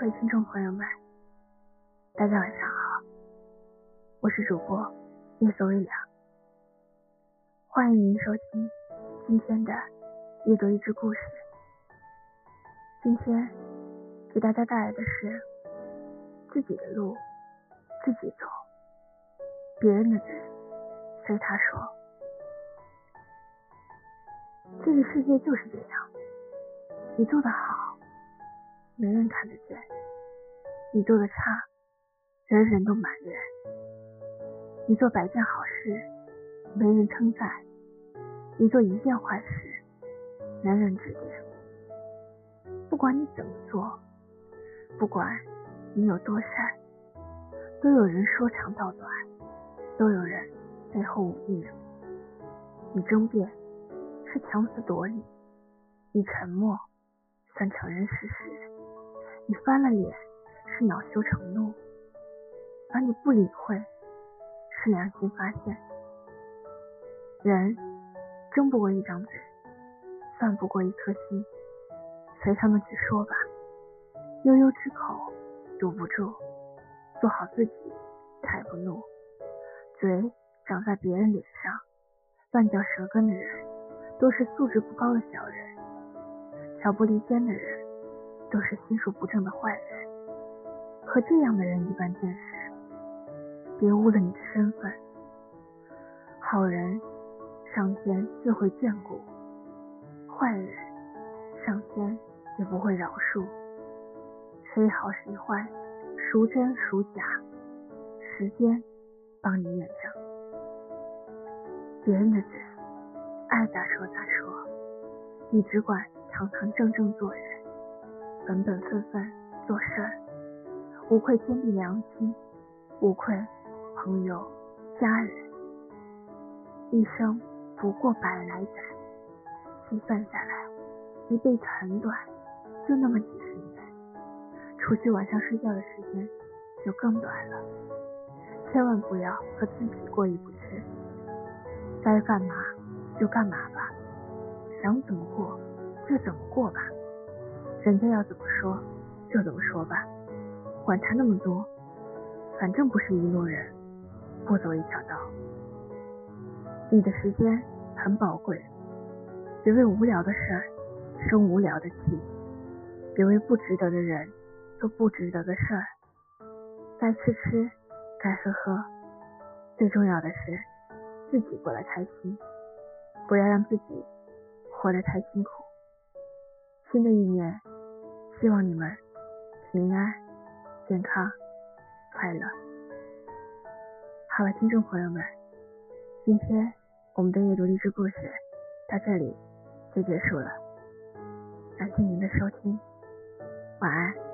各位听众朋友们，大家晚上好，我是主播夜色微凉，欢迎您收听今天的阅读一支故事。今天给大家带来的是自己的路自己走，别人的字随他说。这个世界就是这样，你做的好，没人看得见；你做的差，人人都埋怨。你做百件好事，没人称赞；你做一件坏事，人人指点。不管你怎么做，不管你有多善，都有人说长道短，都有人背后忤逆。你争辩。是强词夺理，你沉默算承认事实，你翻了脸是恼羞成怒，而你不理会是良心发现。人争不过一张嘴，算不过一颗心，随他们去说吧。悠悠之口堵不住，做好自己才不怒。嘴长在别人脸上，乱嚼舌根的人。都是素质不高的小人，挑拨离间的人都是心术不正的坏人。和这样的人一般见识，别污了你的身份。好人上天自会眷顾，坏人上天也不会饶恕。谁好谁坏，孰真孰假，时间帮你验证。别人的嘴。爱咋说咋说，你只管堂堂正正做人，本本分分做事儿，无愧天地良心，无愧朋友家人。一生不过百来载，细算下来，一辈子很短，就那么几十年，除去晚上睡觉的时间，就更短了。千万不要和自己过意不去，该干嘛？就干嘛吧，想怎么过就怎么过吧，人家要怎么说就怎么说吧，管他那么多，反正不是一路人，不走一条道。你的时间很宝贵，别为无聊的事儿生无聊的气，别为不值得的人做不值得的事儿。该吃吃，该喝喝，最重要的是自己过得开心。不要让自己活得太辛苦。新的一年，希望你们平安、健康、快乐。好了，听众朋友们，今天我们的阅读励志故事到这里就结束了。感谢您的收听，晚安。